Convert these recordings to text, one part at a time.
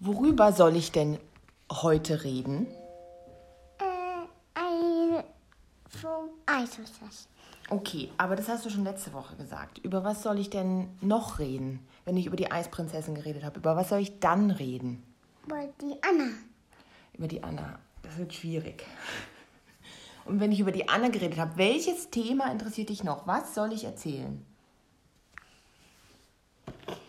Worüber soll ich denn heute reden? Äh, vom Eishockey. Okay, aber das hast du schon letzte Woche gesagt. Über was soll ich denn noch reden, wenn ich über die Eisprinzessin geredet habe? Über was soll ich dann reden? Über die Anna. Über die Anna. Das wird schwierig. Und wenn ich über die Anna geredet habe, welches Thema interessiert dich noch? Was soll ich erzählen?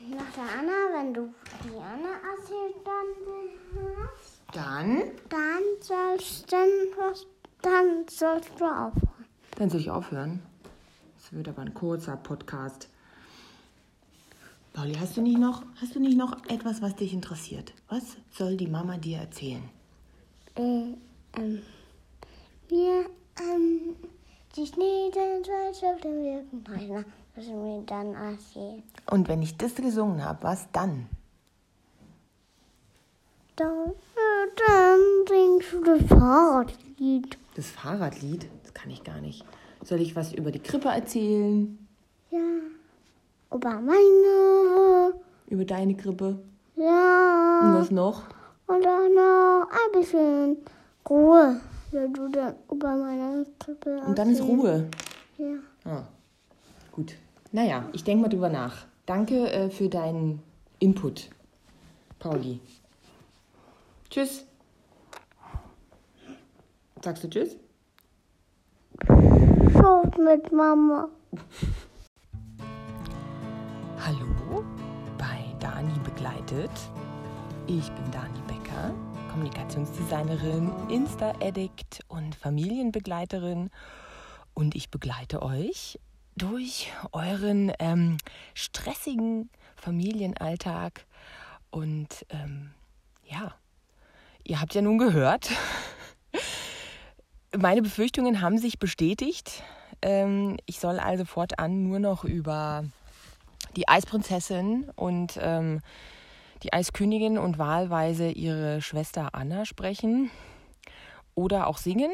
Nach der Anna, wenn du die Anna erzählt dann hast, Dann? dann sollst, dann, dann sollst du aufhören. Dann soll ich aufhören. Das wird aber ein kurzer Podcast. Pauli, hast du nicht noch, hast du nicht noch etwas, was dich interessiert? Was soll die Mama dir erzählen? Äh, ähm, wir, ähm, die Schnee, den Schweiß auf dem Wirken, Und wenn ich das gesungen habe, was dann? Dann, äh, dann singst du das Fahrradlied. Das Fahrradlied? Das kann ich gar nicht. Soll ich was über die Krippe erzählen? Ja. Über meine, Über deine Krippe? Und ja. was noch? Und dann noch ein bisschen Ruhe. Wenn du dann über meine Krippe Und dann ist. Ruhe. Ja. Ah, gut. Naja, ich denke mal drüber nach. Danke äh, für deinen Input, Pauli. Tschüss. Sagst du Tschüss? Schluss mit Mama. Hallo, bei Dani begleitet. Ich bin Dani Becker, Kommunikationsdesignerin, Insta-Addict und Familienbegleiterin. Und ich begleite euch durch euren ähm, stressigen Familienalltag. Und ähm, ja, ihr habt ja nun gehört, meine Befürchtungen haben sich bestätigt. Ähm, ich soll also fortan nur noch über die Eisprinzessin und ähm, die Eiskönigin und wahlweise ihre Schwester Anna sprechen oder auch singen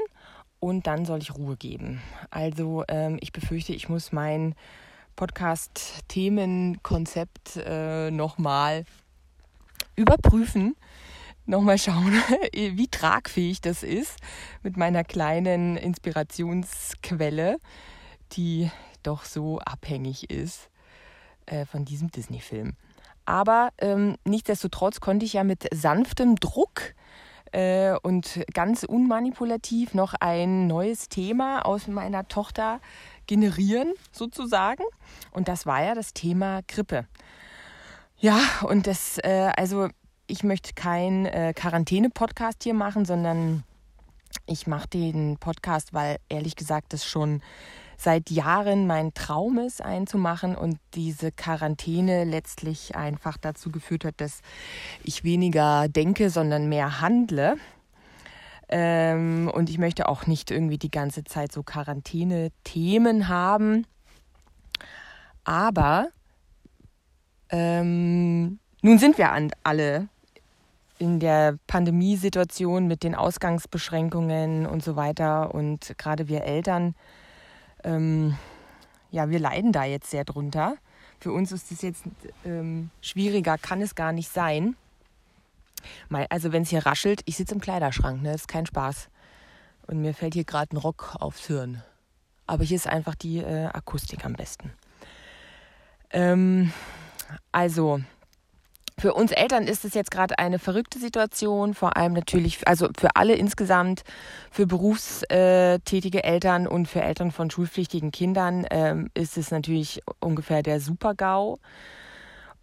und dann soll ich Ruhe geben. Also ähm, ich befürchte, ich muss mein Podcast-Themenkonzept äh, nochmal überprüfen, nochmal schauen, wie tragfähig das ist mit meiner kleinen Inspirationsquelle, die doch so abhängig ist äh, von diesem Disney-Film. Aber ähm, nichtsdestotrotz konnte ich ja mit sanftem Druck äh, und ganz unmanipulativ noch ein neues Thema aus meiner Tochter generieren, sozusagen. Und das war ja das Thema Grippe. Ja, und das, äh, also ich möchte keinen äh, Quarantäne-Podcast hier machen, sondern ich mache den Podcast, weil ehrlich gesagt das schon seit Jahren mein Traum ist, einen zu machen und diese Quarantäne letztlich einfach dazu geführt hat, dass ich weniger denke, sondern mehr handle. Ähm, und ich möchte auch nicht irgendwie die ganze Zeit so Quarantäne-Themen haben. Aber ähm, nun sind wir an, alle in der Pandemiesituation mit den Ausgangsbeschränkungen und so weiter. Und gerade wir Eltern, ähm, ja, wir leiden da jetzt sehr drunter. Für uns ist es jetzt ähm, schwieriger, kann es gar nicht sein. Mal, also wenn es hier raschelt, ich sitze im Kleiderschrank, ne, das ist kein Spaß. Und mir fällt hier gerade ein Rock aufs Hirn. Aber hier ist einfach die äh, Akustik am besten. Ähm, also, für uns Eltern ist es jetzt gerade eine verrückte Situation, vor allem natürlich, also für alle insgesamt, für berufstätige Eltern und für Eltern von schulpflichtigen Kindern ähm, ist es natürlich ungefähr der Super-GAU.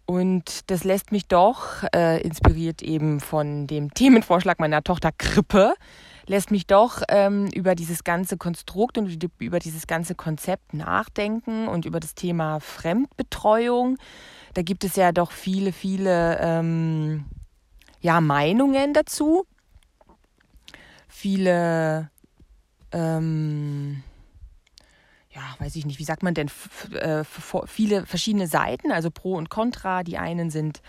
Und das lässt mich doch, äh, inspiriert eben von dem Themenvorschlag meiner Tochter Krippe, lässt mich doch ähm, über dieses ganze Konstrukt und über dieses ganze Konzept nachdenken und über das Thema Fremdbetreuung. Da gibt es ja doch viele, viele ähm, ja, Meinungen dazu. Viele, ähm, ja, weiß ich nicht, wie sagt man denn, f äh, viele verschiedene Seiten, also Pro und Contra. Die einen sind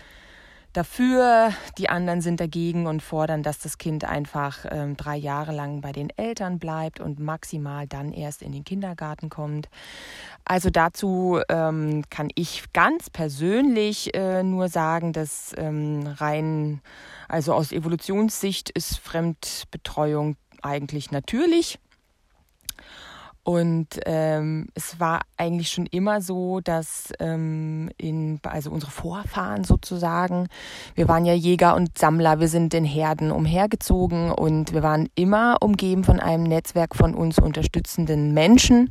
dafür, die anderen sind dagegen und fordern, dass das Kind einfach ähm, drei Jahre lang bei den Eltern bleibt und maximal dann erst in den Kindergarten kommt. Also dazu ähm, kann ich ganz persönlich äh, nur sagen, dass ähm, rein Also aus Evolutionssicht ist Fremdbetreuung eigentlich natürlich. Und ähm, es war eigentlich schon immer so, dass ähm, in, also unsere Vorfahren sozusagen, wir waren ja Jäger und Sammler, wir sind in Herden umhergezogen und wir waren immer umgeben von einem Netzwerk von uns unterstützenden Menschen.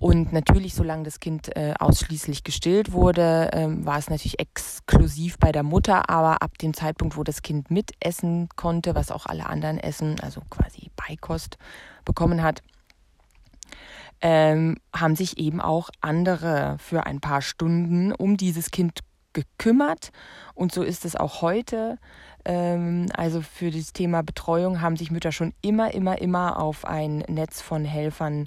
Und natürlich, solange das Kind äh, ausschließlich gestillt wurde, ähm, war es natürlich exklusiv bei der Mutter. Aber ab dem Zeitpunkt, wo das Kind mitessen konnte, was auch alle anderen essen, also quasi Beikost bekommen hat, ähm, haben sich eben auch andere für ein paar Stunden um dieses Kind gekümmert. Und so ist es auch heute. Ähm, also für das Thema Betreuung haben sich Mütter schon immer, immer, immer auf ein Netz von Helfern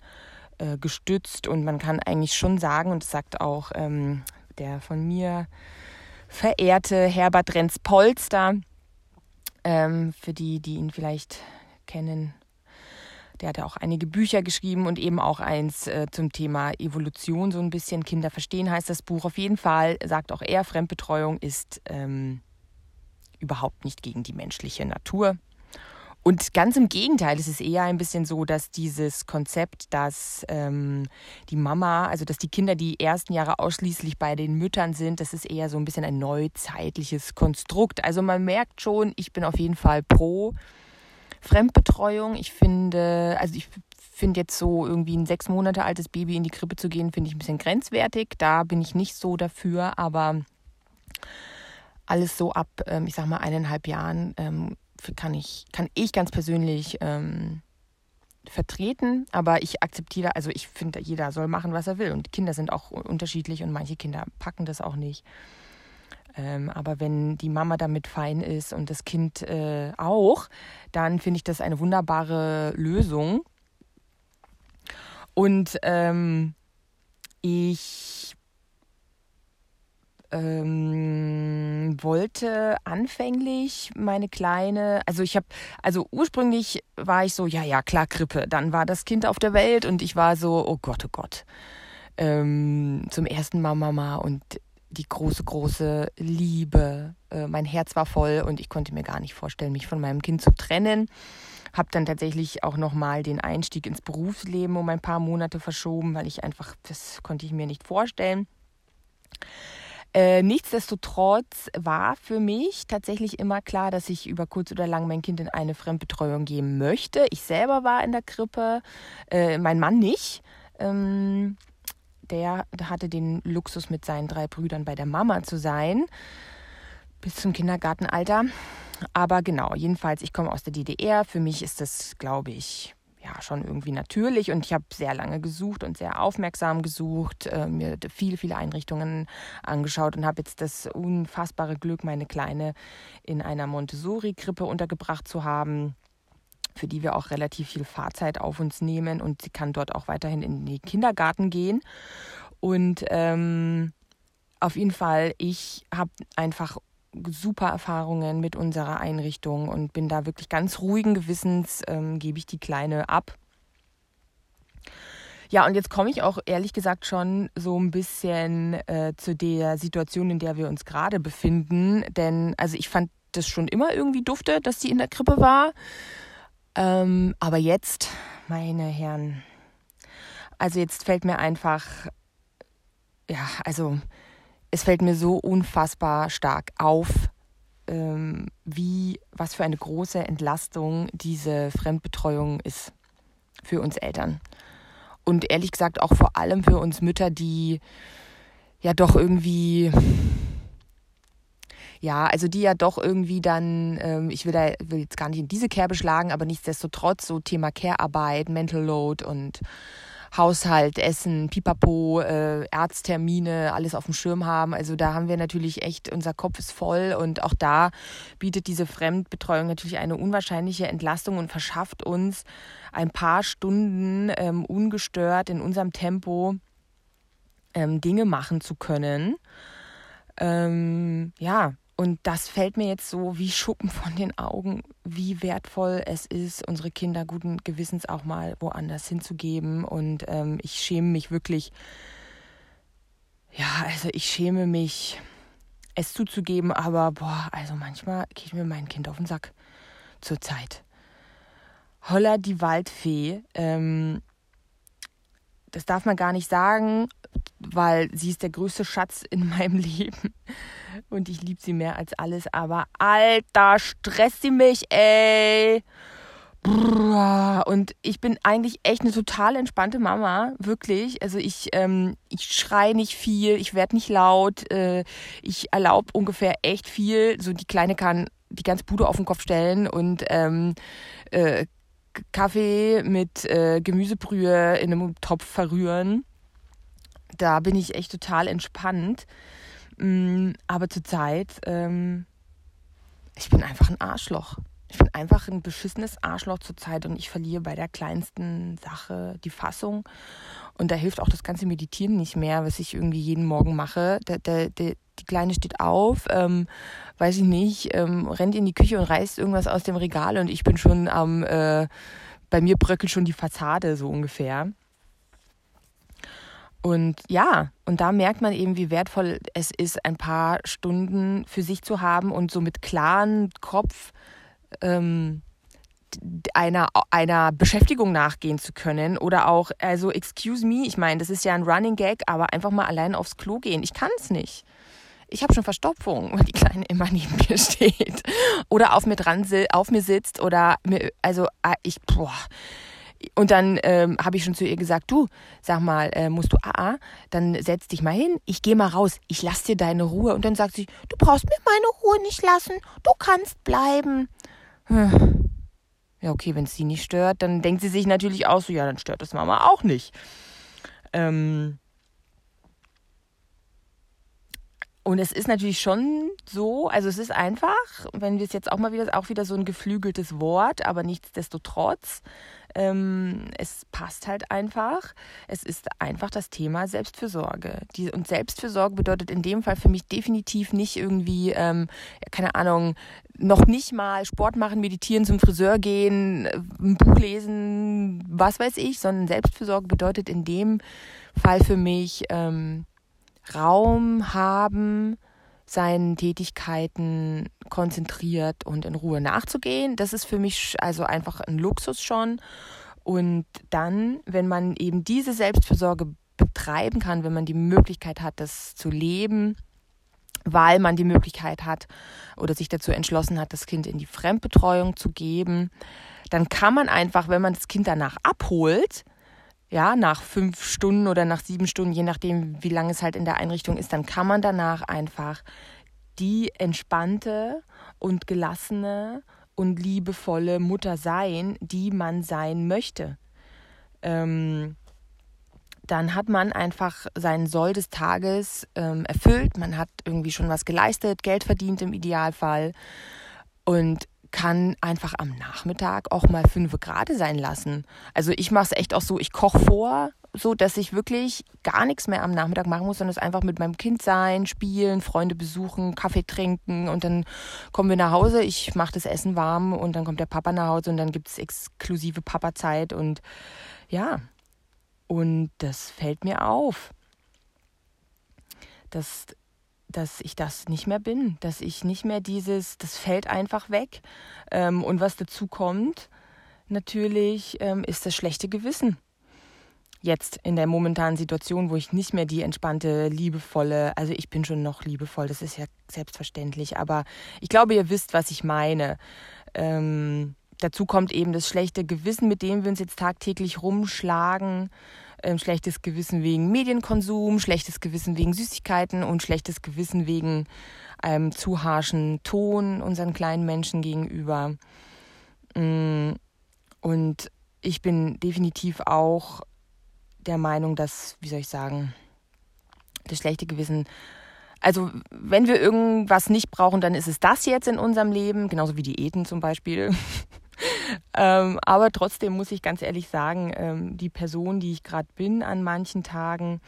äh, gestützt. Und man kann eigentlich schon sagen, und das sagt auch ähm, der von mir verehrte Herbert Renz-Polster, ähm, für die, die ihn vielleicht kennen, der hat ja auch einige Bücher geschrieben und eben auch eins äh, zum Thema Evolution, so ein bisschen Kinder verstehen heißt das Buch. Auf jeden Fall sagt auch er, Fremdbetreuung ist ähm, überhaupt nicht gegen die menschliche Natur. Und ganz im Gegenteil, es ist eher ein bisschen so, dass dieses Konzept, dass ähm, die Mama, also dass die Kinder die ersten Jahre ausschließlich bei den Müttern sind, das ist eher so ein bisschen ein neuzeitliches Konstrukt. Also man merkt schon, ich bin auf jeden Fall pro Fremdbetreuung. Ich finde, also ich finde jetzt so irgendwie ein sechs Monate altes Baby in die Krippe zu gehen, finde ich ein bisschen grenzwertig. Da bin ich nicht so dafür, aber alles so ab, ähm, ich sag mal, eineinhalb Jahren ähm, kann ich, kann ich ganz persönlich ähm, vertreten, aber ich akzeptiere, also ich finde, jeder soll machen, was er will. Und Kinder sind auch unterschiedlich und manche Kinder packen das auch nicht. Ähm, aber wenn die Mama damit fein ist und das Kind äh, auch, dann finde ich das eine wunderbare Lösung. Und ähm, ich ähm, wollte anfänglich meine kleine, also ich habe, also ursprünglich war ich so, ja, ja, klar, Krippe. Dann war das Kind auf der Welt und ich war so, oh Gott, oh Gott. Ähm, zum ersten Mal Mama und die große, große Liebe. Äh, mein Herz war voll und ich konnte mir gar nicht vorstellen, mich von meinem Kind zu trennen. Habe dann tatsächlich auch nochmal den Einstieg ins Berufsleben um ein paar Monate verschoben, weil ich einfach, das konnte ich mir nicht vorstellen. Äh, nichtsdestotrotz war für mich tatsächlich immer klar, dass ich über kurz oder lang mein Kind in eine Fremdbetreuung geben möchte. Ich selber war in der Krippe, äh, mein Mann nicht. Ähm, der hatte den Luxus, mit seinen drei Brüdern bei der Mama zu sein, bis zum Kindergartenalter. Aber genau, jedenfalls, ich komme aus der DDR. Für mich ist das, glaube ich, ja, schon irgendwie natürlich. Und ich habe sehr lange gesucht und sehr aufmerksam gesucht, äh, mir viele, viele Einrichtungen angeschaut und habe jetzt das unfassbare Glück, meine Kleine in einer Montessori-Krippe untergebracht zu haben für die wir auch relativ viel Fahrzeit auf uns nehmen und sie kann dort auch weiterhin in den Kindergarten gehen. Und ähm, auf jeden Fall, ich habe einfach super Erfahrungen mit unserer Einrichtung und bin da wirklich ganz ruhigen Gewissens, ähm, gebe ich die Kleine ab. Ja, und jetzt komme ich auch ehrlich gesagt schon so ein bisschen äh, zu der Situation, in der wir uns gerade befinden. Denn also ich fand das schon immer irgendwie dufte, dass sie in der Krippe war. Ähm, aber jetzt, meine Herren, also jetzt fällt mir einfach, ja, also es fällt mir so unfassbar stark auf, ähm, wie, was für eine große Entlastung diese Fremdbetreuung ist für uns Eltern. Und ehrlich gesagt auch vor allem für uns Mütter, die ja doch irgendwie ja, also die ja doch irgendwie dann, ähm, ich will da will jetzt gar nicht in diese Kerbe schlagen, aber nichtsdestotrotz so Thema Care-Arbeit, Mental Load und Haushalt, Essen, Pipapo, äh, Arzttermine, alles auf dem Schirm haben. Also da haben wir natürlich echt, unser Kopf ist voll und auch da bietet diese Fremdbetreuung natürlich eine unwahrscheinliche Entlastung und verschafft uns ein paar Stunden ähm, ungestört in unserem Tempo ähm, Dinge machen zu können. Ähm, ja, und das fällt mir jetzt so wie Schuppen von den Augen, wie wertvoll es ist, unsere Kinder guten Gewissens auch mal woanders hinzugeben. Und ähm, ich schäme mich wirklich, ja, also ich schäme mich es zuzugeben, aber boah, also manchmal geht mir mein Kind auf den Sack zur Zeit. Holla die Waldfee, ähm, das darf man gar nicht sagen, weil sie ist der größte Schatz in meinem Leben und ich liebe sie mehr als alles, aber alter, stresst sie mich, ey. Und ich bin eigentlich echt eine total entspannte Mama, wirklich. Also ich, ähm, ich schreie nicht viel, ich werde nicht laut, äh, ich erlaube ungefähr echt viel. So die Kleine kann die ganze Bude auf den Kopf stellen und ähm, äh, Kaffee mit äh, Gemüsebrühe in einem Topf verrühren. Da bin ich echt total entspannt. Mm, aber zurzeit, ähm, ich bin einfach ein Arschloch. Ich bin einfach ein beschissenes Arschloch zurzeit und ich verliere bei der kleinsten Sache die Fassung. Und da hilft auch das ganze Meditieren nicht mehr, was ich irgendwie jeden Morgen mache. Der, der, der, die Kleine steht auf, ähm, weiß ich nicht, ähm, rennt in die Küche und reißt irgendwas aus dem Regal und ich bin schon am, äh, bei mir bröckelt schon die Fassade so ungefähr. Und ja, und da merkt man eben, wie wertvoll es ist, ein paar Stunden für sich zu haben und so mit klarem Kopf ähm, einer, einer Beschäftigung nachgehen zu können oder auch, also excuse me, ich meine, das ist ja ein Running Gag, aber einfach mal allein aufs Klo gehen. Ich kann es nicht. Ich habe schon Verstopfung, weil die Kleine immer neben mir steht oder auf mir dran auf mir sitzt oder mir, also ah, ich, boah. Und dann ähm, habe ich schon zu ihr gesagt, du, sag mal, äh, musst du AA, dann setz dich mal hin, ich gehe mal raus, ich lass dir deine Ruhe. Und dann sagt sie, du brauchst mir meine Ruhe nicht lassen, du kannst bleiben. Ja, okay, wenn es sie nicht stört, dann denkt sie sich natürlich auch so, ja, dann stört das Mama auch nicht. Ähm und es ist natürlich schon so, also es ist einfach, wenn wir es jetzt auch mal wieder, auch wieder so ein geflügeltes Wort, aber nichtsdestotrotz, ähm, es passt halt einfach. Es ist einfach das Thema Selbstfürsorge. Die, und Selbstfürsorge bedeutet in dem Fall für mich definitiv nicht irgendwie, ähm, keine Ahnung, noch nicht mal Sport machen, meditieren, zum Friseur gehen, ein Buch lesen, was weiß ich, sondern Selbstfürsorge bedeutet in dem Fall für mich ähm, Raum haben, seinen Tätigkeiten konzentriert und in Ruhe nachzugehen. Das ist für mich also einfach ein Luxus schon. Und dann, wenn man eben diese Selbstfürsorge betreiben kann, wenn man die Möglichkeit hat, das zu leben, weil man die Möglichkeit hat oder sich dazu entschlossen hat, das Kind in die Fremdbetreuung zu geben, dann kann man einfach, wenn man das Kind danach abholt, ja, nach fünf Stunden oder nach sieben Stunden, je nachdem, wie lange es halt in der Einrichtung ist, dann kann man danach einfach die entspannte und gelassene und liebevolle Mutter sein, die man sein möchte. Ähm, dann hat man einfach seinen Soll des Tages ähm, erfüllt, man hat irgendwie schon was geleistet, Geld verdient im Idealfall und kann einfach am Nachmittag auch mal fünf Grad sein lassen. Also ich mache es echt auch so, ich koche vor, so dass ich wirklich gar nichts mehr am Nachmittag machen muss, sondern es einfach mit meinem Kind sein, spielen, Freunde besuchen, Kaffee trinken und dann kommen wir nach Hause, ich mache das Essen warm und dann kommt der Papa nach Hause und dann gibt es exklusive Papa-Zeit und ja, und das fällt mir auf. Das dass ich das nicht mehr bin, dass ich nicht mehr dieses, das fällt einfach weg. Ähm, und was dazu kommt, natürlich, ähm, ist das schlechte Gewissen. Jetzt in der momentanen Situation, wo ich nicht mehr die entspannte, liebevolle, also ich bin schon noch liebevoll, das ist ja selbstverständlich, aber ich glaube, ihr wisst, was ich meine. Ähm, dazu kommt eben das schlechte Gewissen, mit dem wir uns jetzt tagtäglich rumschlagen ähm, schlechtes Gewissen wegen Medienkonsum, schlechtes Gewissen wegen Süßigkeiten und schlechtes Gewissen wegen einem ähm, zu harschen Ton unseren kleinen Menschen gegenüber. Mm, und ich bin definitiv auch der Meinung, dass, wie soll ich sagen, das schlechte Gewissen also wenn wir irgendwas nicht brauchen, dann ist es das jetzt in unserem Leben, genauso wie Diäten zum Beispiel. ähm, aber trotzdem muss ich ganz ehrlich sagen, ähm, die Person, die ich gerade bin an manchen Tagen,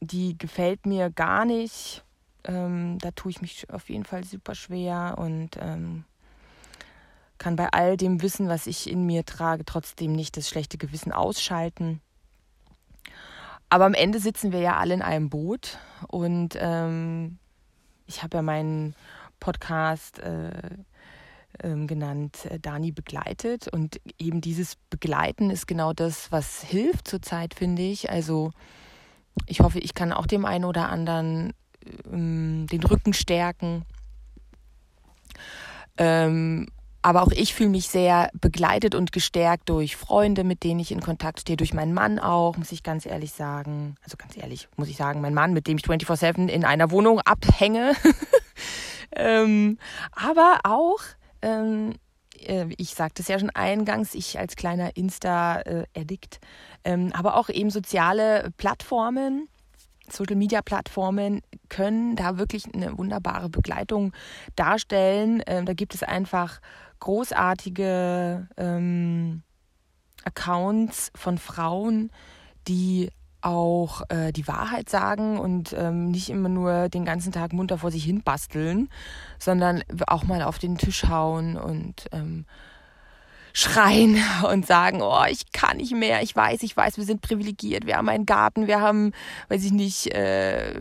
die gefällt mir gar nicht. Ähm, da tue ich mich auf jeden Fall super schwer und ähm, kann bei all dem Wissen, was ich in mir trage, trotzdem nicht das schlechte Gewissen ausschalten. Aber am Ende sitzen wir ja alle in einem Boot und ähm, ich habe ja meinen Podcast äh, genannt, äh, Dani begleitet. Und eben dieses Begleiten ist genau das, was hilft zurzeit, finde ich. Also ich hoffe, ich kann auch dem einen oder anderen ähm, den Rücken stärken. Ähm, aber auch ich fühle mich sehr begleitet und gestärkt durch Freunde, mit denen ich in Kontakt stehe, durch meinen Mann auch, muss ich ganz ehrlich sagen. Also ganz ehrlich, muss ich sagen, mein Mann, mit dem ich 24-7 in einer Wohnung abhänge. ähm, aber auch, ähm, äh, ich sagte es ja schon eingangs, ich als kleiner Insta-Addict, ähm, aber auch eben soziale Plattformen Social-Media-Plattformen können da wirklich eine wunderbare Begleitung darstellen. Ähm, da gibt es einfach großartige ähm, Accounts von Frauen, die auch äh, die Wahrheit sagen und ähm, nicht immer nur den ganzen Tag munter vor sich hin basteln, sondern auch mal auf den Tisch hauen und ähm, schreien und sagen, oh, ich kann nicht mehr, ich weiß, ich weiß, wir sind privilegiert, wir haben einen Garten, wir haben, weiß ich nicht, äh,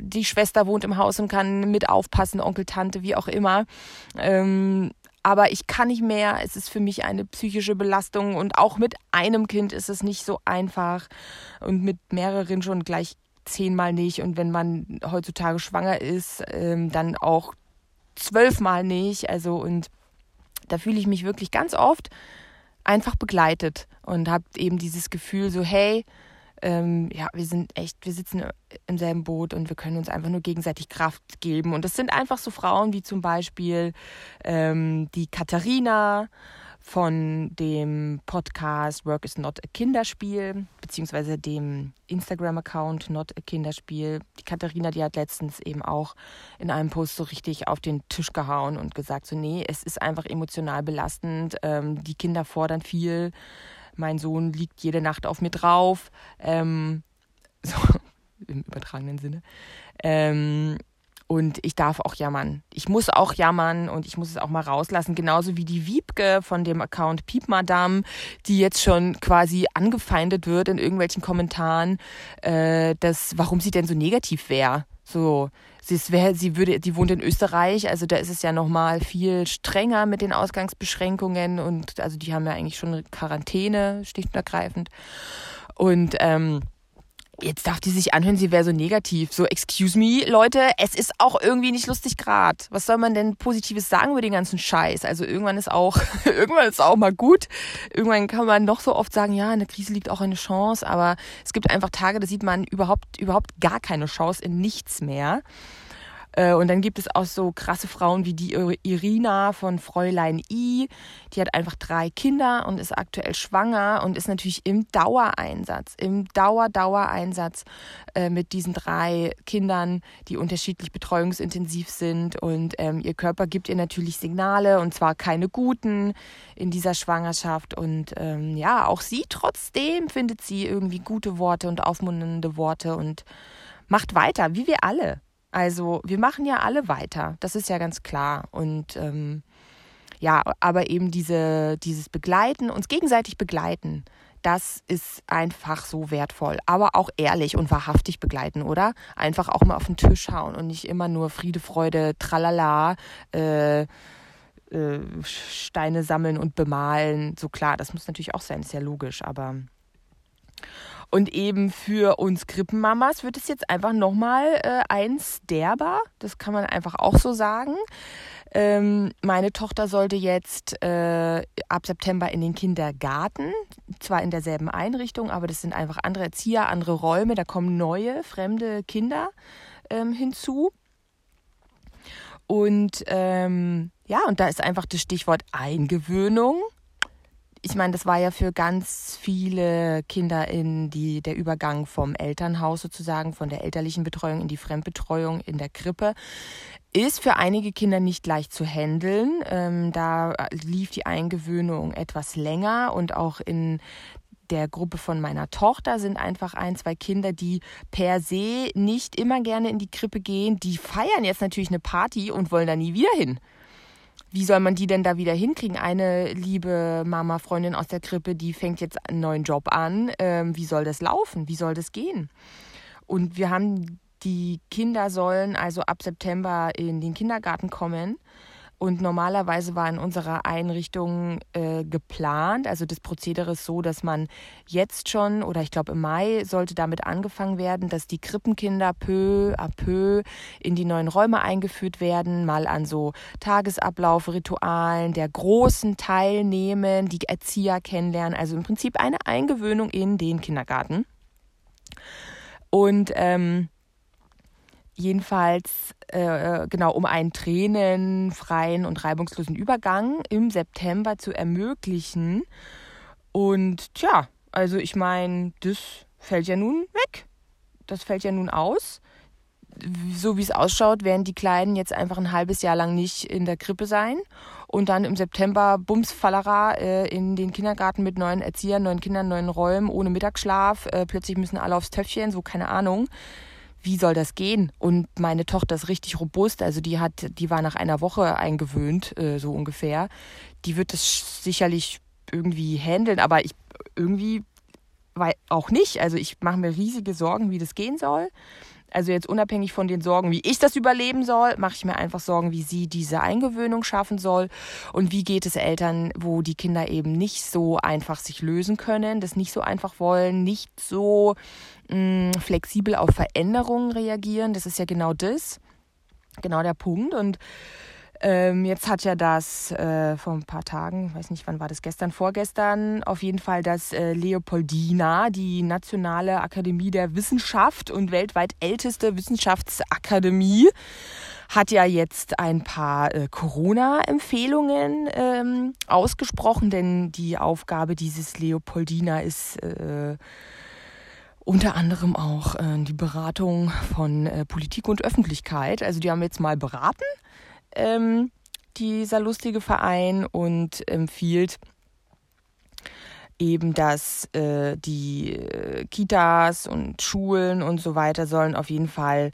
die Schwester wohnt im Haus und kann mit aufpassen, Onkel, Tante, wie auch immer. Ähm, aber ich kann nicht mehr, es ist für mich eine psychische Belastung. Und auch mit einem Kind ist es nicht so einfach. Und mit mehreren schon gleich zehnmal nicht. Und wenn man heutzutage schwanger ist, ähm, dann auch zwölfmal nicht, also und da fühle ich mich wirklich ganz oft einfach begleitet und habe eben dieses Gefühl so, hey, ähm, ja, wir sind echt, wir sitzen im selben Boot und wir können uns einfach nur gegenseitig Kraft geben. Und das sind einfach so Frauen wie zum Beispiel ähm, die Katharina, von dem Podcast Work is Not a Kinderspiel, beziehungsweise dem Instagram-Account Not a Kinderspiel. Die Katharina, die hat letztens eben auch in einem Post so richtig auf den Tisch gehauen und gesagt, so nee, es ist einfach emotional belastend, ähm, die Kinder fordern viel, mein Sohn liegt jede Nacht auf mir drauf, ähm, so im übertragenen Sinne. Ähm, und ich darf auch jammern. Ich muss auch jammern und ich muss es auch mal rauslassen. Genauso wie die Wiebke von dem Account Piep Madame, die jetzt schon quasi angefeindet wird in irgendwelchen Kommentaren, äh, dass, warum sie denn so negativ wäre. So, sie, wär, sie würde, die wohnt in Österreich, also da ist es ja nochmal viel strenger mit den Ausgangsbeschränkungen und also die haben ja eigentlich schon Quarantäne, schlicht und. Und ähm, Jetzt darf die sich anhören, sie wäre so negativ. So, excuse me, Leute, es ist auch irgendwie nicht lustig grad. Was soll man denn Positives sagen über den ganzen Scheiß? Also irgendwann ist auch, irgendwann ist auch mal gut. Irgendwann kann man noch so oft sagen, ja, in der Krise liegt auch eine Chance, aber es gibt einfach Tage, da sieht man überhaupt, überhaupt gar keine Chance in nichts mehr. Äh, und dann gibt es auch so krasse Frauen wie die Irina von Fräulein I. Die hat einfach drei Kinder und ist aktuell schwanger und ist natürlich im Dauereinsatz, im Dauer-Dauereinsatz äh, mit diesen drei Kindern, die unterschiedlich betreuungsintensiv sind. Und ähm, ihr Körper gibt ihr natürlich Signale und zwar keine guten in dieser Schwangerschaft. Und ähm, ja, auch sie trotzdem findet sie irgendwie gute Worte und aufmunternde Worte und macht weiter, wie wir alle. Also wir machen ja alle weiter, das ist ja ganz klar. Und ähm, ja, aber eben diese, dieses Begleiten, uns gegenseitig begleiten, das ist einfach so wertvoll. Aber auch ehrlich und wahrhaftig begleiten, oder? Einfach auch mal auf den Tisch hauen und nicht immer nur Friede, Freude, tralala, äh, äh, Steine sammeln und bemalen. So klar, das muss natürlich auch sein, ist ja logisch, aber und eben für uns Krippenmamas wird es jetzt einfach nochmal äh, eins derber. Das kann man einfach auch so sagen. Ähm, meine Tochter sollte jetzt äh, ab September in den Kindergarten. Zwar in derselben Einrichtung, aber das sind einfach andere Erzieher, andere Räume. Da kommen neue, fremde Kinder ähm, hinzu. Und ähm, ja, und da ist einfach das Stichwort Eingewöhnung ich meine, das war ja für ganz viele Kinder in die, der Übergang vom Elternhaus sozusagen, von der elterlichen Betreuung in die Fremdbetreuung in der Krippe. Ist für einige Kinder nicht leicht zu handeln. Ähm, da lief die Eingewöhnung etwas länger und auch in der Gruppe von meiner Tochter sind einfach ein, zwei Kinder, die per se nicht immer gerne in die Krippe gehen. Die feiern jetzt natürlich eine Party und wollen da nie wieder hin wie soll man die denn da wieder hinkriegen? Eine liebe Mama, Freundin aus der Krippe, die fängt jetzt einen neuen Job an. Ähm, wie soll das laufen? Wie soll das gehen? Und wir haben Die Kinder sollen also ab September in den Kindergarten kommen. Und normalerweise war in unserer Einrichtung äh, geplant, also das Prozedere ist so, dass man jetzt schon, oder ich glaube im Mai sollte damit angefangen werden, dass die Krippenkinder peu à peu in die neuen Räume eingeführt werden, mal an so Tagesablauf-Ritualen der Großen teilnehmen, die Erzieher kennenlernen, also im Prinzip eine Eingewöhnung in den Kindergarten. Und ähm, jedenfalls äh, genau um einen tränenfreien und reibungslosen Übergang im September zu ermöglichen. Und tja, also ich meine, das fällt ja nun weg. Das fällt ja nun aus. So wie es ausschaut, werden die Kleinen jetzt einfach ein halbes Jahr lang nicht in der Krippe sein und dann im September Bumsfallera äh, in den Kindergarten mit neuen Erziehern, neuen Kindern, neuen Räumen, ohne Mittagsschlaf. Äh, plötzlich müssen alle aufs Töpfchen, so keine Ahnung wie soll das gehen? Und meine Tochter ist richtig robust, also die hat, die war nach einer Woche eingewöhnt, äh, so ungefähr. Die wird das sicherlich irgendwie handeln, aber ich irgendwie weil auch nicht. Also ich mache mir riesige Sorgen, wie das gehen soll. Also jetzt unabhängig von den Sorgen, wie ich das überleben soll, mache ich mir einfach Sorgen, wie sie diese Eingewöhnung schaffen soll und wie geht es Eltern, wo die Kinder eben nicht so einfach sich lösen können, das nicht so einfach wollen, nicht so mh, flexibel auf Veränderungen reagieren. Das ist ja genau das, genau der Punkt. Und ähm, jetzt hat ja das äh, vor ein paar Tagen, weiß nicht, wann war das, gestern, vorgestern, auf jeden Fall das äh, Leopoldina, die Nationale Akademie der Wissenschaft und weltweit älteste Wissenschaftsakademie, hat ja jetzt ein paar äh, Corona-Empfehlungen ähm, ausgesprochen, denn die Aufgabe dieses Leopoldina ist äh, unter anderem auch äh, die Beratung von äh, Politik und Öffentlichkeit. Also die haben jetzt mal beraten, ähm, dieser lustige Verein, und empfiehlt eben, dass äh, die äh, Kitas und Schulen und so weiter sollen auf jeden Fall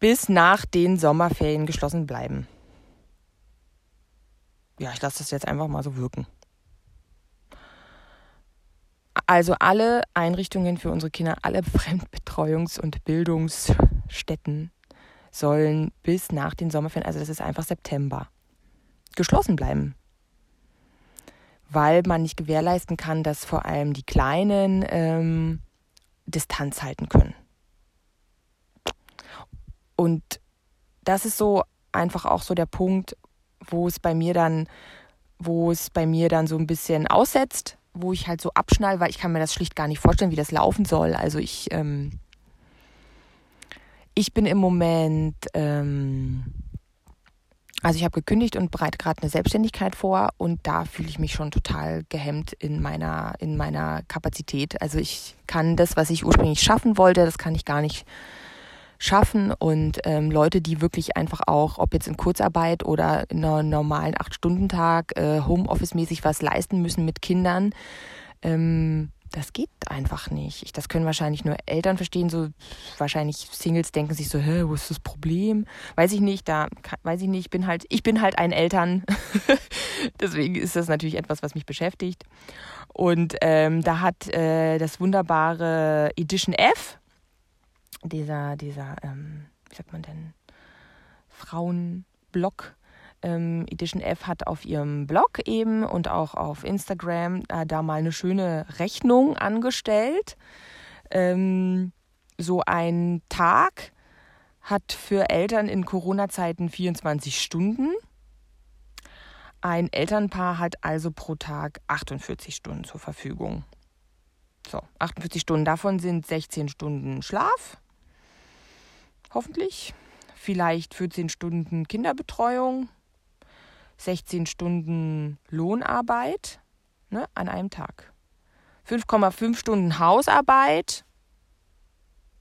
bis nach den Sommerferien geschlossen bleiben. Ja, ich lasse das jetzt einfach mal so wirken. Also alle Einrichtungen für unsere Kinder, alle Fremdbetreuungs- und Bildungsstätten sollen bis nach den Sommerferien, also das ist einfach September, geschlossen bleiben. Weil man nicht gewährleisten kann, dass vor allem die Kleinen ähm, Distanz halten können. Und das ist so einfach auch so der Punkt, wo es bei mir dann, wo es bei mir dann so ein bisschen aussetzt, wo ich halt so abschnall, weil ich kann mir das schlicht gar nicht vorstellen, wie das laufen soll. Also ich, ähm, ich bin im Moment, ähm, also ich habe gekündigt und bereite gerade eine Selbstständigkeit vor und da fühle ich mich schon total gehemmt in meiner, in meiner Kapazität. Also ich kann das, was ich ursprünglich schaffen wollte, das kann ich gar nicht schaffen und ähm, Leute, die wirklich einfach auch, ob jetzt in Kurzarbeit oder in einer normalen Acht-Stunden-Tag, äh, Homeoffice-mäßig was leisten müssen mit Kindern, ähm, das geht einfach nicht. Ich, das können wahrscheinlich nur Eltern verstehen, so wahrscheinlich Singles denken sich so, hä, wo ist das Problem? Weiß ich nicht, da weiß ich nicht, ich bin halt, ich bin halt ein Eltern. Deswegen ist das natürlich etwas, was mich beschäftigt. Und ähm, da hat äh, das wunderbare Edition F, dieser, dieser, ähm, wie sagt man denn, Frauenblog, ähm, Edition F hat auf ihrem Blog eben und auch auf Instagram äh, da mal eine schöne Rechnung angestellt. Ähm, so ein Tag hat für Eltern in Corona-Zeiten 24 Stunden. Ein Elternpaar hat also pro Tag 48 Stunden zur Verfügung. So, 48 Stunden. Davon sind 16 Stunden Schlaf. Hoffentlich. Vielleicht 14 Stunden Kinderbetreuung. 16 Stunden Lohnarbeit ne, an einem Tag. 5,5 Stunden Hausarbeit.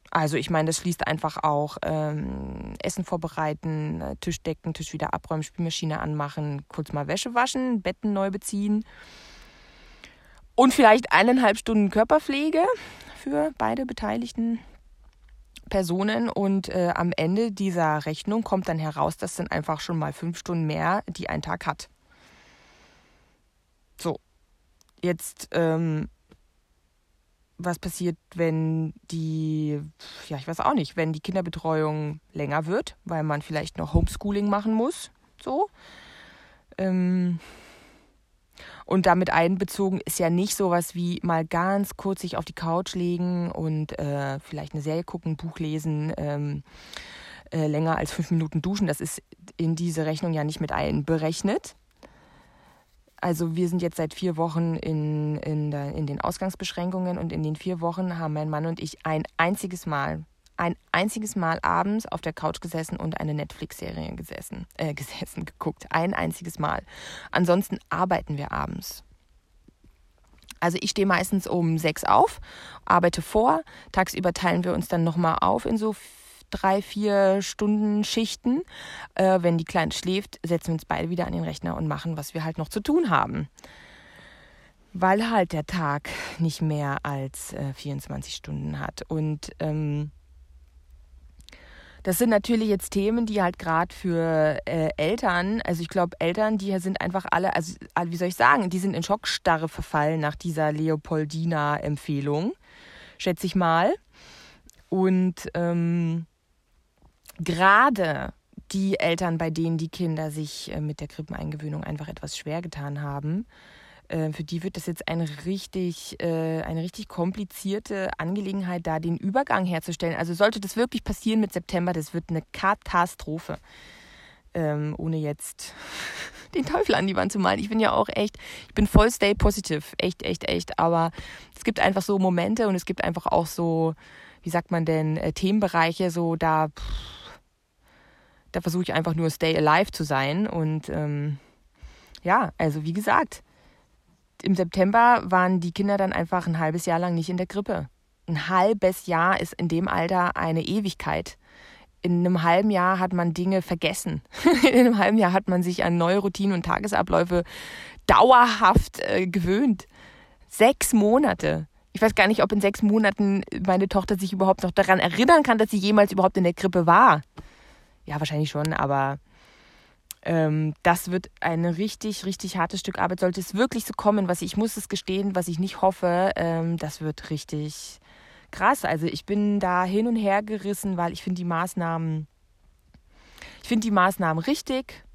Also ich meine, das schließt einfach auch ähm, Essen vorbereiten, äh, Tisch decken, Tisch wieder abräumen, Spülmaschine anmachen, kurz mal Wäsche waschen, Betten neu beziehen. Und vielleicht eineinhalb Stunden Körperpflege für beide Beteiligten. Personen und äh, am Ende dieser Rechnung kommt dann heraus, das sind einfach schon mal fünf Stunden mehr, die ein Tag hat. So, jetzt ähm, was passiert, wenn die, ja, ich weiß auch nicht, wenn die Kinderbetreuung länger wird, weil man vielleicht noch Homeschooling machen muss, so. Ähm, und damit einbezogen ist ja nicht sowas wie mal ganz kurz sich auf die Couch legen und äh, vielleicht eine Serie gucken, ein Buch lesen, ähm, äh, länger als fünf Minuten duschen. Das ist in diese Rechnung ja nicht mit einberechnet. Also wir sind jetzt seit vier Wochen in, in, der, in den Ausgangsbeschränkungen und in den vier Wochen haben mein Mann und ich ein einziges Mal, ein einziges Mal abends auf der Couch gesessen und eine Netflix-Serie gesessen, äh, gesessen, geguckt. Ein einziges Mal. Ansonsten arbeiten wir abends. Also ich stehe meistens um sechs auf, arbeite vor. Tagsüber teilen wir uns dann nochmal auf in so drei, vier Stunden Schichten. Äh, wenn die Kleine schläft, setzen wir uns beide wieder an den Rechner und machen, was wir halt noch zu tun haben. Weil halt der Tag nicht mehr als äh, 24 Stunden hat. Und ähm, das sind natürlich jetzt Themen, die halt gerade für äh, Eltern, also ich glaube, Eltern, die sind einfach alle, also wie soll ich sagen, die sind in Schockstarre verfallen nach dieser Leopoldina-Empfehlung, schätze ich mal. Und ähm, gerade die Eltern, bei denen die Kinder sich äh, mit der Krippeneingewöhnung einfach etwas schwer getan haben, äh, für die wird das jetzt eine richtig, äh, eine richtig komplizierte Angelegenheit, da den Übergang herzustellen. Also sollte das wirklich passieren mit September, das wird eine Katastrophe. Ähm, ohne jetzt den Teufel an die Wand zu malen. Ich bin ja auch echt, ich bin voll stay positive. Echt, echt, echt. Aber es gibt einfach so Momente und es gibt einfach auch so, wie sagt man denn, Themenbereiche, so da. Da versuche ich einfach nur stay alive zu sein. Und ähm, ja, also wie gesagt, im September waren die Kinder dann einfach ein halbes Jahr lang nicht in der Grippe. Ein halbes Jahr ist in dem Alter eine Ewigkeit. In einem halben Jahr hat man Dinge vergessen. in einem halben Jahr hat man sich an neue Routinen und Tagesabläufe dauerhaft äh, gewöhnt. Sechs Monate. Ich weiß gar nicht, ob in sechs Monaten meine Tochter sich überhaupt noch daran erinnern kann, dass sie jemals überhaupt in der Grippe war. Ja, wahrscheinlich schon, aber ähm, das wird ein richtig, richtig hartes Stück Arbeit. Sollte es wirklich so kommen, was ich, muss es gestehen, was ich nicht hoffe, ähm, das wird richtig krass. Also ich bin da hin und her gerissen, weil ich finde die Maßnahmen, ich finde die Maßnahmen richtig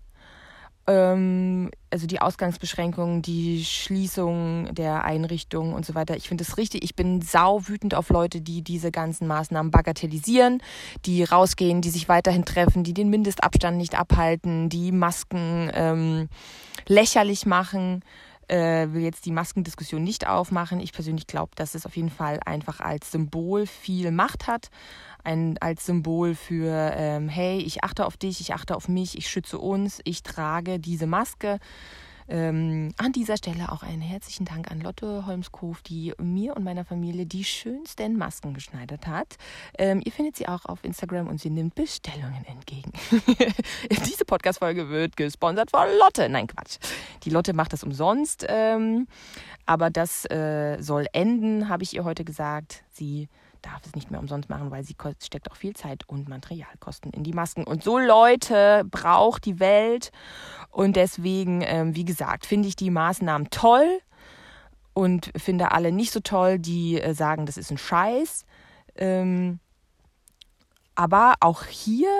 ähm, also die Ausgangsbeschränkungen, die Schließung der Einrichtungen und so weiter. Ich finde es richtig. Ich bin sau wütend auf Leute, die diese ganzen Maßnahmen bagatellisieren, die rausgehen, die sich weiterhin treffen, die den Mindestabstand nicht abhalten, die Masken ähm, lächerlich machen. Äh, will jetzt die Maskendiskussion nicht aufmachen. Ich persönlich glaube, dass es auf jeden Fall einfach als Symbol viel Macht hat ein, als Symbol für, ähm, hey, ich achte auf dich, ich achte auf mich, ich schütze uns, ich trage diese Maske. Ähm, an dieser Stelle auch einen herzlichen Dank an Lotte Holmskow, die mir und meiner Familie die schönsten Masken geschneidert hat. Ähm, ihr findet sie auch auf Instagram und sie nimmt Bestellungen entgegen. Diese Podcast-Folge wird gesponsert von Lotte. Nein, Quatsch. Die Lotte macht das umsonst. Ähm, aber das äh, soll enden, habe ich ihr heute gesagt. Sie darf es nicht mehr umsonst machen, weil sie steckt auch viel Zeit und Materialkosten in die Masken. Und so Leute braucht die Welt. Und deswegen, ähm, wie gesagt, finde ich die Maßnahmen toll und finde alle nicht so toll, die äh, sagen, das ist ein Scheiß. Ähm, aber auch hier,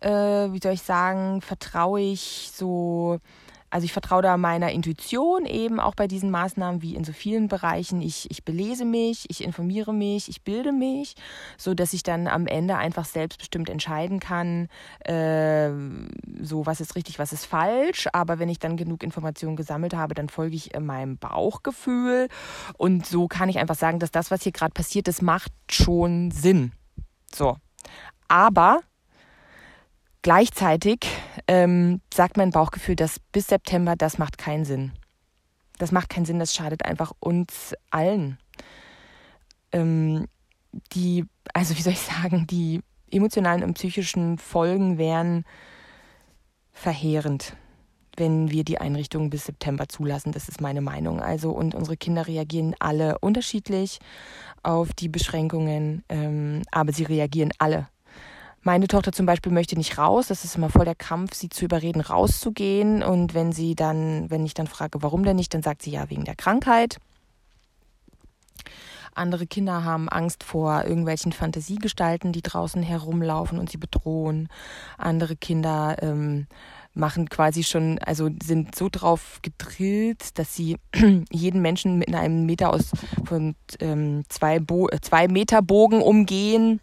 äh, wie soll ich sagen, vertraue ich so also ich vertraue da meiner Intuition eben auch bei diesen Maßnahmen wie in so vielen Bereichen. Ich, ich belese mich, ich informiere mich, ich bilde mich, so dass ich dann am Ende einfach selbstbestimmt entscheiden kann, äh, so was ist richtig, was ist falsch. Aber wenn ich dann genug Informationen gesammelt habe, dann folge ich meinem Bauchgefühl und so kann ich einfach sagen, dass das, was hier gerade passiert, das macht schon Sinn. So. Aber Gleichzeitig ähm, sagt mein Bauchgefühl, dass bis September, das macht keinen Sinn. Das macht keinen Sinn, das schadet einfach uns allen. Ähm, die, also wie soll ich sagen, die emotionalen und psychischen Folgen wären verheerend, wenn wir die Einrichtungen bis September zulassen. Das ist meine Meinung. Also, und unsere Kinder reagieren alle unterschiedlich auf die Beschränkungen, ähm, aber sie reagieren alle meine Tochter zum Beispiel möchte nicht raus. Das ist immer voll der Kampf, sie zu überreden, rauszugehen. Und wenn sie dann, wenn ich dann frage, warum denn nicht, dann sagt sie ja wegen der Krankheit. Andere Kinder haben Angst vor irgendwelchen Fantasiegestalten, die draußen herumlaufen und sie bedrohen. Andere Kinder ähm, machen quasi schon, also sind so drauf gedrillt, dass sie jeden Menschen mit einem Meter aus von ähm, zwei, Bo äh, zwei Meter Bogen umgehen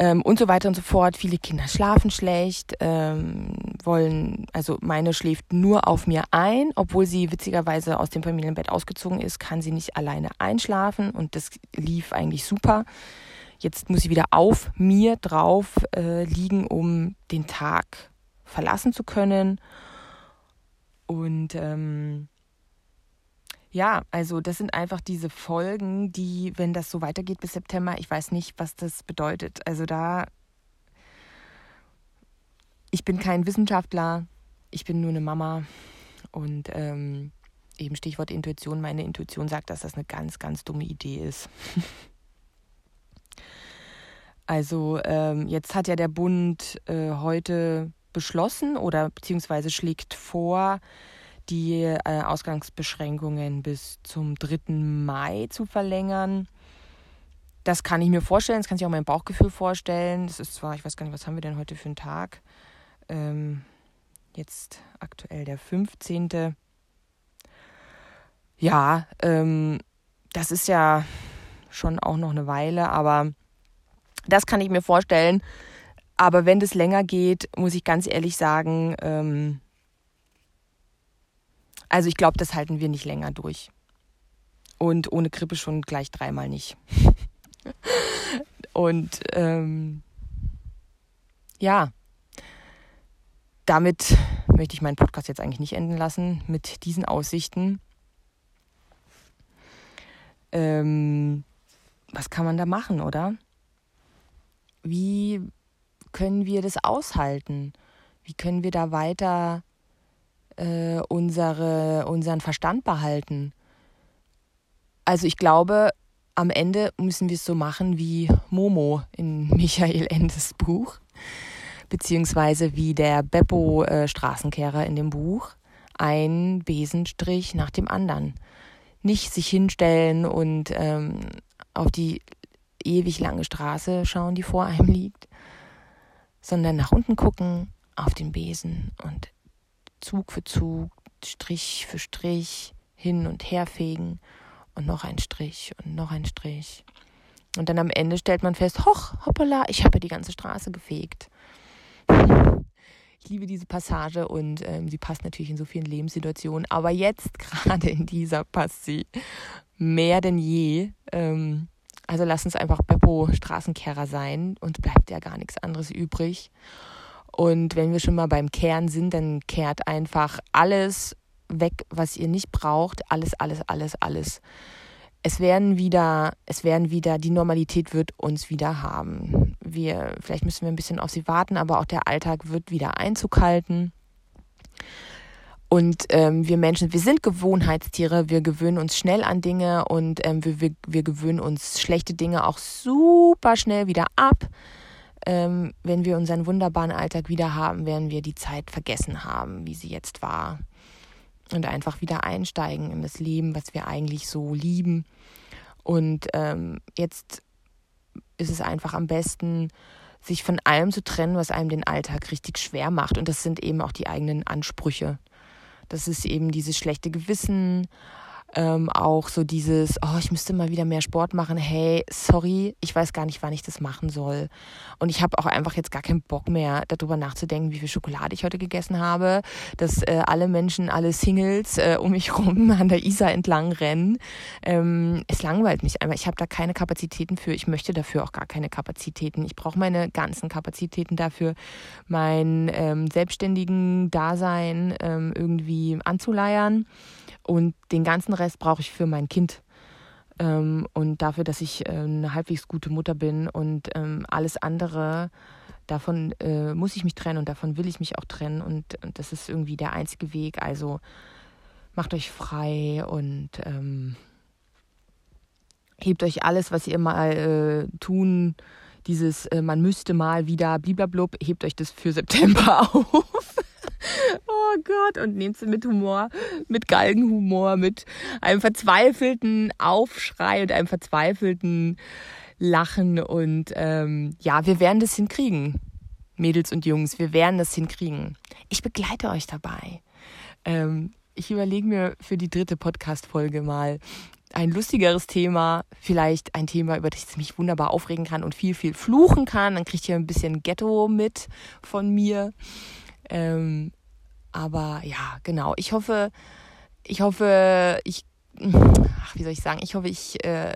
ähm, und so weiter und so fort. Viele Kinder schlafen schlecht, ähm, wollen, also meine schläft nur auf mir ein, obwohl sie witzigerweise aus dem Familienbett ausgezogen ist, kann sie nicht alleine einschlafen und das lief eigentlich super. Jetzt muss sie wieder auf mir drauf äh, liegen, um den Tag verlassen zu können. Und ähm, ja, also das sind einfach diese Folgen, die, wenn das so weitergeht bis September, ich weiß nicht, was das bedeutet. Also da, ich bin kein Wissenschaftler, ich bin nur eine Mama und ähm, eben Stichwort Intuition. Meine Intuition sagt, dass das eine ganz, ganz dumme Idee ist. also ähm, jetzt hat ja der Bund äh, heute beschlossen oder beziehungsweise schlägt vor, die äh, Ausgangsbeschränkungen bis zum 3. Mai zu verlängern. Das kann ich mir vorstellen, das kann sich auch mein Bauchgefühl vorstellen. Das ist zwar, ich weiß gar nicht, was haben wir denn heute für einen Tag? Ähm, jetzt aktuell der 15. Ja, ähm, das ist ja schon auch noch eine Weile, aber das kann ich mir vorstellen. Aber wenn das länger geht, muss ich ganz ehrlich sagen, ähm, also ich glaube, das halten wir nicht länger durch. Und ohne Grippe schon gleich dreimal nicht. Und ähm, ja, damit möchte ich meinen Podcast jetzt eigentlich nicht enden lassen mit diesen Aussichten. Ähm, was kann man da machen, oder? Wie können wir das aushalten? Wie können wir da weiter äh, unsere, unseren Verstand behalten. Also ich glaube, am Ende müssen wir es so machen wie Momo in Michael Endes Buch, beziehungsweise wie der Beppo äh, Straßenkehrer in dem Buch. Ein Besenstrich nach dem anderen. Nicht sich hinstellen und ähm, auf die ewig lange Straße schauen, die vor einem liegt, sondern nach unten gucken auf den Besen und Zug für Zug, Strich für Strich hin und her fegen und noch ein Strich und noch ein Strich. Und dann am Ende stellt man fest, hoch, hoppala, ich habe die ganze Straße gefegt. Ich liebe diese Passage und ähm, sie passt natürlich in so vielen Lebenssituationen. Aber jetzt, gerade in dieser, passt sie mehr denn je. Ähm, also lass uns einfach Beppo Straßenkehrer sein und bleibt ja gar nichts anderes übrig. Und wenn wir schon mal beim Kehren sind, dann kehrt einfach alles weg, was ihr nicht braucht. Alles, alles, alles, alles. Es werden wieder, es werden wieder, die Normalität wird uns wieder haben. Wir, vielleicht müssen wir ein bisschen auf sie warten, aber auch der Alltag wird wieder Einzug halten. Und ähm, wir Menschen, wir sind Gewohnheitstiere, wir gewöhnen uns schnell an Dinge und ähm, wir, wir, wir gewöhnen uns schlechte Dinge auch super schnell wieder ab ähm, wenn wir unseren wunderbaren Alltag wieder haben, werden wir die Zeit vergessen haben, wie sie jetzt war. Und einfach wieder einsteigen in das Leben, was wir eigentlich so lieben. Und ähm, jetzt ist es einfach am besten, sich von allem zu trennen, was einem den Alltag richtig schwer macht. Und das sind eben auch die eigenen Ansprüche. Das ist eben dieses schlechte Gewissen, ähm, auch so dieses, oh, ich müsste mal wieder mehr Sport machen. Hey, sorry, ich weiß gar nicht, wann ich das machen soll. Und ich habe auch einfach jetzt gar keinen Bock mehr, darüber nachzudenken, wie viel Schokolade ich heute gegessen habe, dass äh, alle Menschen, alle Singles äh, um mich rum an der Isar entlang rennen. Ähm, es langweilt mich einfach. Ich habe da keine Kapazitäten für. Ich möchte dafür auch gar keine Kapazitäten. Ich brauche meine ganzen Kapazitäten dafür, mein ähm, selbstständigen Dasein ähm, irgendwie anzuleiern und den ganzen Rest brauche ich für mein Kind. Ähm, und dafür, dass ich äh, eine halbwegs gute Mutter bin und ähm, alles andere, davon äh, muss ich mich trennen und davon will ich mich auch trennen. Und, und das ist irgendwie der einzige Weg. Also macht euch frei und ähm, hebt euch alles, was ihr mal äh, tun, dieses, äh, man müsste mal wieder bliblablub, hebt euch das für September auf. oh Gott, und nehmt sie mit Humor, mit Galgenhumor, mit einem verzweifelten Aufschrei und einem verzweifelten Lachen. Und ähm, ja, wir werden das hinkriegen, Mädels und Jungs, wir werden das hinkriegen. Ich begleite euch dabei. Ähm, ich überlege mir für die dritte Podcast-Folge mal ein lustigeres Thema, vielleicht ein Thema, über das ich mich wunderbar aufregen kann und viel, viel fluchen kann. Dann kriegt ihr ein bisschen Ghetto mit von mir. Ähm, aber ja, genau. Ich hoffe, ich hoffe, ich, ach, wie soll ich sagen, ich hoffe, ich äh,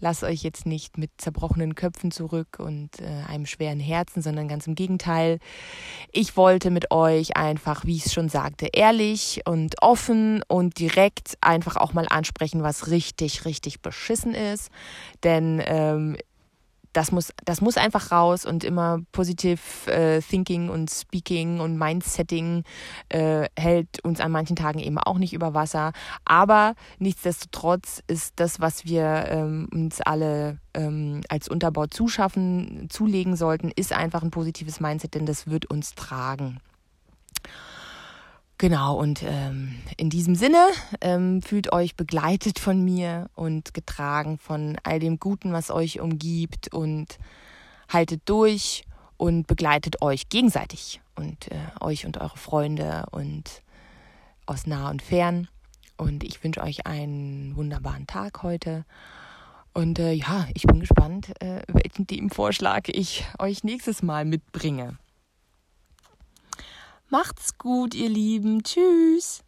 lasse euch jetzt nicht mit zerbrochenen Köpfen zurück und äh, einem schweren Herzen, sondern ganz im Gegenteil. Ich wollte mit euch einfach, wie ich es schon sagte, ehrlich und offen und direkt einfach auch mal ansprechen, was richtig, richtig beschissen ist. Denn ähm, das muss, das muss einfach raus und immer positiv äh, Thinking und Speaking und Mindsetting äh, hält uns an manchen Tagen eben auch nicht über Wasser. Aber nichtsdestotrotz ist das, was wir ähm, uns alle ähm, als Unterbau zuschaffen, zulegen sollten, ist einfach ein positives Mindset, denn das wird uns tragen. Genau, und ähm, in diesem Sinne ähm, fühlt euch begleitet von mir und getragen von all dem Guten, was euch umgibt und haltet durch und begleitet euch gegenseitig und äh, euch und eure Freunde und aus nah und fern. Und ich wünsche euch einen wunderbaren Tag heute. Und äh, ja, ich bin gespannt, äh, welchen Themenvorschlag ich euch nächstes Mal mitbringe. Macht's gut, ihr Lieben. Tschüss.